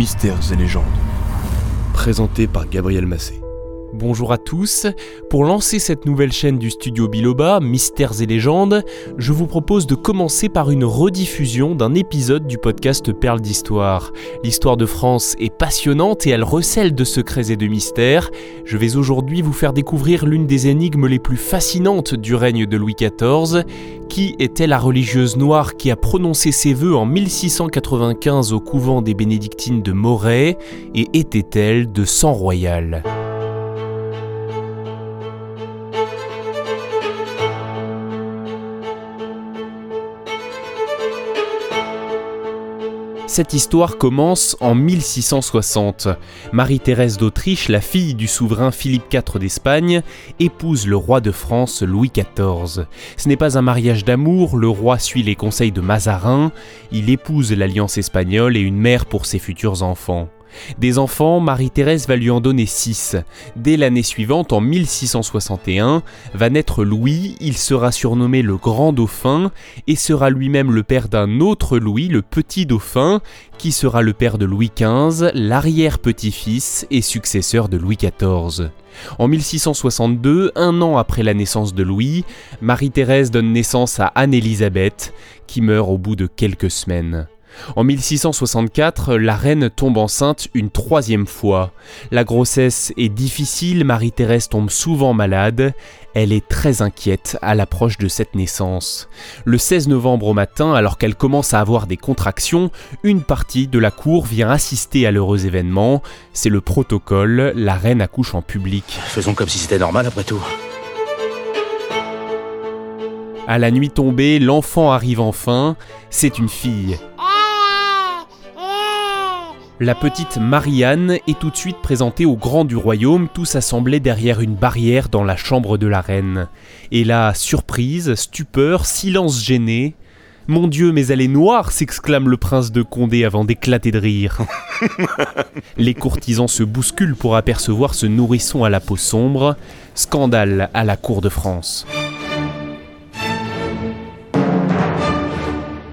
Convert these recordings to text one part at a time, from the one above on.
Mystères et légendes. Présenté par Gabriel Massé. Bonjour à tous. Pour lancer cette nouvelle chaîne du studio Biloba, Mystères et légendes, je vous propose de commencer par une rediffusion d'un épisode du podcast Perles d'Histoire. L'histoire de France est passionnante et elle recèle de secrets et de mystères. Je vais aujourd'hui vous faire découvrir l'une des énigmes les plus fascinantes du règne de Louis XIV. Qui était la religieuse noire qui a prononcé ses vœux en 1695 au couvent des bénédictines de Moret et était-elle de sang royal? Cette histoire commence en 1660. Marie-Thérèse d'Autriche, la fille du souverain Philippe IV d'Espagne, épouse le roi de France Louis XIV. Ce n'est pas un mariage d'amour, le roi suit les conseils de Mazarin, il épouse l'alliance espagnole et une mère pour ses futurs enfants. Des enfants, Marie-Thérèse va lui en donner six. Dès l'année suivante, en 1661, va naître Louis, il sera surnommé le Grand Dauphin et sera lui-même le père d'un autre Louis, le Petit Dauphin, qui sera le père de Louis XV, l'arrière-petit-fils et successeur de Louis XIV. En 1662, un an après la naissance de Louis, Marie-Thérèse donne naissance à Anne-Élisabeth, qui meurt au bout de quelques semaines. En 1664, la reine tombe enceinte une troisième fois. La grossesse est difficile, Marie-Thérèse tombe souvent malade. Elle est très inquiète à l'approche de cette naissance. Le 16 novembre au matin, alors qu'elle commence à avoir des contractions, une partie de la cour vient assister à l'heureux événement. C'est le protocole, la reine accouche en public. Faisons comme si c'était normal après tout. À la nuit tombée, l'enfant arrive enfin. C'est une fille. La petite Marianne est tout de suite présentée au grand du royaume, tous assemblés derrière une barrière dans la chambre de la reine. Et là, surprise, stupeur, silence gêné. Mon Dieu, mais elle est noire s'exclame le prince de Condé avant d'éclater de rire. Les courtisans se bousculent pour apercevoir ce nourrisson à la peau sombre. Scandale à la cour de France.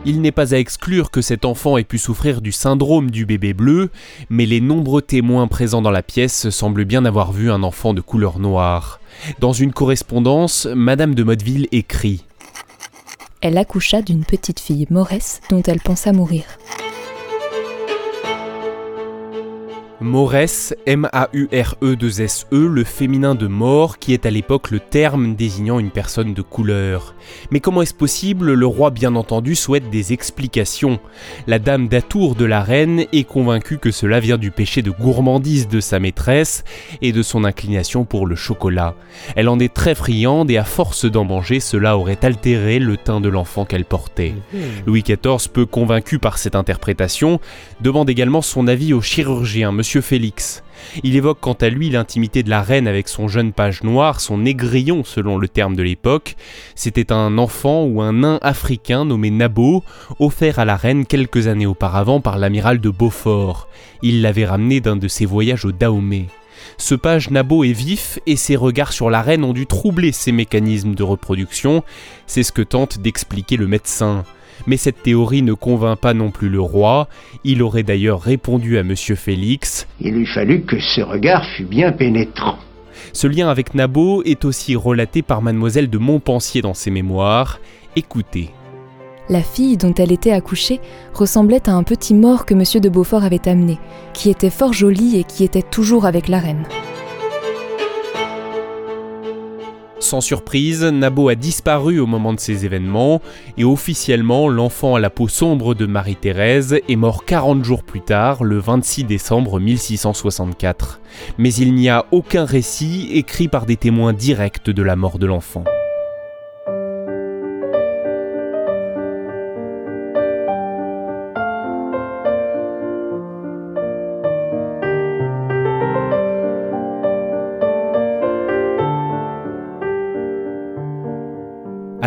Il n'est pas à exclure que cet enfant ait pu souffrir du syndrome du bébé bleu, mais les nombreux témoins présents dans la pièce semblent bien avoir vu un enfant de couleur noire. Dans une correspondance, Madame de Motteville écrit Elle accoucha d'une petite fille Mauresse dont elle pensa mourir. Maurès, M-A-U-R-E-2-S-E, e, le féminin de mort, qui est à l'époque le terme désignant une personne de couleur. Mais comment est-ce possible? Le roi, bien entendu, souhaite des explications. La dame d'Atour de la reine est convaincue que cela vient du péché de gourmandise de sa maîtresse et de son inclination pour le chocolat. Elle en est très friande et à force d'en manger, cela aurait altéré le teint de l'enfant qu'elle portait. Mmh. Louis XIV, peu convaincu par cette interprétation, demande également son avis au chirurgien, Monsieur Félix. Il évoque quant à lui l'intimité de la reine avec son jeune page noir, son négrillon selon le terme de l'époque. C'était un enfant ou un nain africain nommé Nabo, offert à la reine quelques années auparavant par l'amiral de Beaufort. Il l'avait ramené d'un de ses voyages au Dahomey. Ce page Nabo est vif et ses regards sur la reine ont dû troubler ses mécanismes de reproduction, c'est ce que tente d'expliquer le médecin. Mais cette théorie ne convainc pas non plus le roi. Il aurait d'ailleurs répondu à M. Félix Il lui fallut que ce regard fût bien pénétrant. Ce lien avec Nabo est aussi relaté par mademoiselle de Montpensier dans ses mémoires. Écoutez. La fille dont elle était accouchée ressemblait à un petit mort que M. de Beaufort avait amené, qui était fort joli et qui était toujours avec la reine. Sans surprise, Nabo a disparu au moment de ces événements et officiellement l'enfant à la peau sombre de Marie-Thérèse est mort 40 jours plus tard, le 26 décembre 1664. Mais il n'y a aucun récit écrit par des témoins directs de la mort de l'enfant.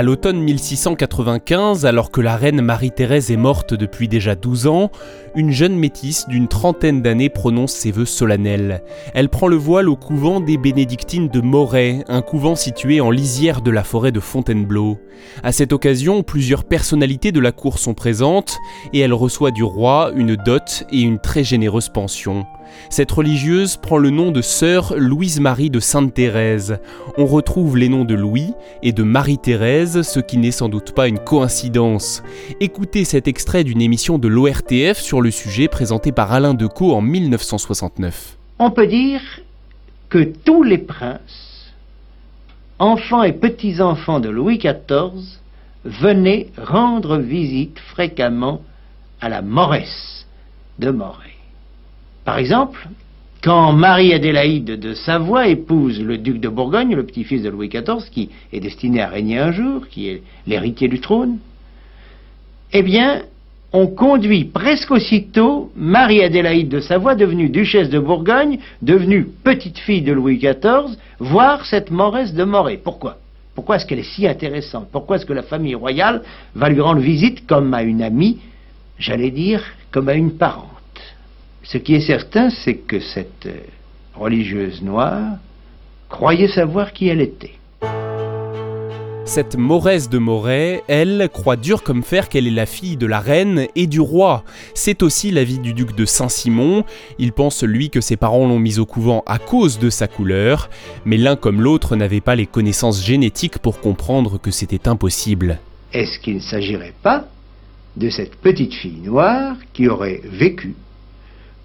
À l'automne 1695, alors que la reine Marie-Thérèse est morte depuis déjà 12 ans, une jeune métisse d'une trentaine d'années prononce ses vœux solennels. Elle prend le voile au couvent des bénédictines de Moret, un couvent situé en lisière de la forêt de Fontainebleau. À cette occasion, plusieurs personnalités de la cour sont présentes et elle reçoit du roi une dot et une très généreuse pension. Cette religieuse prend le nom de sœur Louise-Marie de Sainte-Thérèse. On retrouve les noms de Louis et de Marie-Thérèse, ce qui n'est sans doute pas une coïncidence. Écoutez cet extrait d'une émission de l'ORTF sur le sujet présentée par Alain Decaux en 1969. On peut dire que tous les princes, enfants et petits-enfants de Louis XIV, venaient rendre visite fréquemment à la Moresse de Moret. Par exemple, quand Marie-Adélaïde de Savoie épouse le duc de Bourgogne, le petit-fils de Louis XIV, qui est destiné à régner un jour, qui est l'héritier du trône, eh bien, on conduit presque aussitôt Marie-Adélaïde de Savoie, devenue duchesse de Bourgogne, devenue petite-fille de Louis XIV, voir cette Moresse de Moret. Pourquoi? Pourquoi est-ce qu'elle est si intéressante? Pourquoi est-ce que la famille royale va lui rendre visite comme à une amie, j'allais dire, comme à une parente? Ce qui est certain, c'est que cette religieuse noire croyait savoir qui elle était. Cette Mauresse de Moret, elle, croit dur comme fer qu'elle est la fille de la reine et du roi. C'est aussi l'avis du duc de Saint-Simon. Il pense, lui, que ses parents l'ont mise au couvent à cause de sa couleur, mais l'un comme l'autre n'avait pas les connaissances génétiques pour comprendre que c'était impossible. Est-ce qu'il ne s'agirait pas de cette petite fille noire qui aurait vécu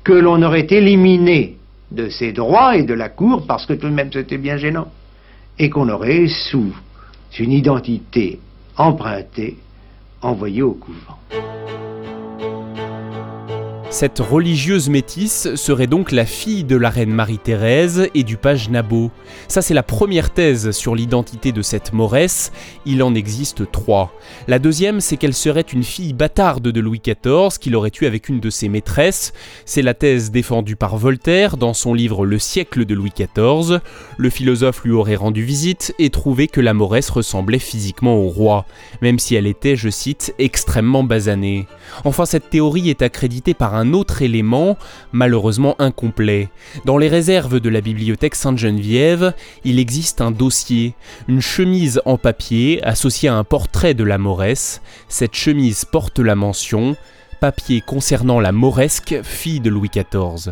que l'on aurait éliminé de ses droits et de la cour, parce que tout de même c'était bien gênant, et qu'on aurait, sous une identité empruntée, envoyé au couvent. Cette religieuse métisse serait donc la fille de la reine Marie-Thérèse et du page Nabot. Ça c'est la première thèse sur l'identité de cette Mauresse, il en existe trois. La deuxième c'est qu'elle serait une fille bâtarde de Louis XIV qu'il aurait eue avec une de ses maîtresses. C'est la thèse défendue par Voltaire dans son livre Le siècle de Louis XIV. Le philosophe lui aurait rendu visite et trouvé que la Mauresse ressemblait physiquement au roi, même si elle était, je cite, extrêmement basanée. Enfin cette théorie est accréditée par un autre élément, malheureusement incomplet. Dans les réserves de la bibliothèque Sainte-Geneviève, il existe un dossier, une chemise en papier associée à un portrait de la Mauresse. Cette chemise porte la mention Papier concernant la Mauresque, fille de Louis XIV.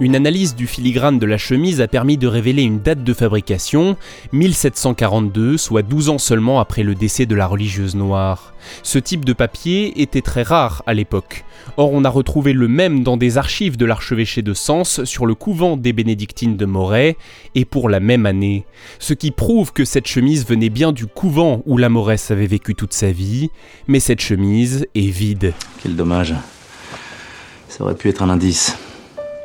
Une analyse du filigrane de la chemise a permis de révéler une date de fabrication, 1742, soit 12 ans seulement après le décès de la religieuse noire. Ce type de papier était très rare à l'époque. Or, on a retrouvé le même dans des archives de l'archevêché de Sens sur le couvent des bénédictines de Moret, et pour la même année. Ce qui prouve que cette chemise venait bien du couvent où la Mauresse avait vécu toute sa vie, mais cette chemise est vide. Quel dommage. Ça aurait pu être un indice.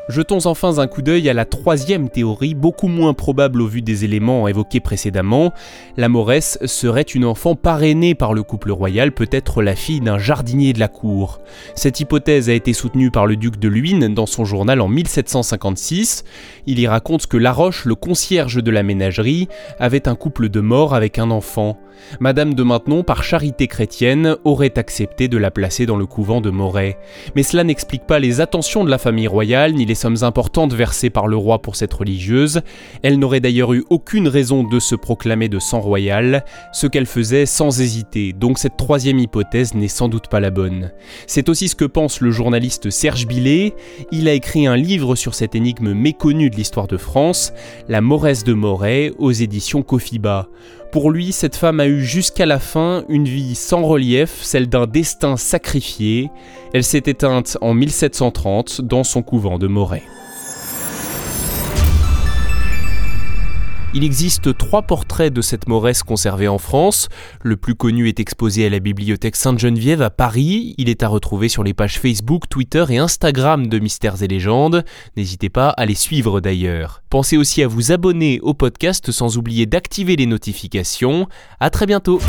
Jetons enfin un coup d'œil à la troisième théorie, beaucoup moins probable au vu des éléments évoqués précédemment. La Mauresse serait une enfant parrainée par le couple royal, peut-être la fille d'un jardinier de la cour. Cette hypothèse a été soutenue par le duc de Luynes dans son journal en 1756. Il y raconte que Laroche, le concierge de la ménagerie, avait un couple de morts avec un enfant. Madame de Maintenon, par charité chrétienne, aurait accepté de la placer dans le couvent de Moret. Mais cela n'explique pas les attentions de la famille royale ni les sommes importantes versées par le roi pour cette religieuse. Elle n'aurait d'ailleurs eu aucune raison de se proclamer de sang royal, ce qu'elle faisait sans hésiter, donc cette troisième hypothèse n'est sans doute pas la bonne. C'est aussi ce que pense le journaliste Serge Billet. Il a écrit un livre sur cette énigme méconnue de l'histoire de France, La Mauresse de Moret, aux éditions Kofiba. Pour lui, cette femme a eu jusqu'à la fin une vie sans relief, celle d'un destin sacrifié. Elle s'est éteinte en 1730 dans son couvent de Moret. Il existe trois portraits de cette Mauresse conservés en France. Le plus connu est exposé à la bibliothèque Sainte-Geneviève à Paris. Il est à retrouver sur les pages Facebook, Twitter et Instagram de Mystères et Légendes. N'hésitez pas à les suivre d'ailleurs. Pensez aussi à vous abonner au podcast sans oublier d'activer les notifications. À très bientôt.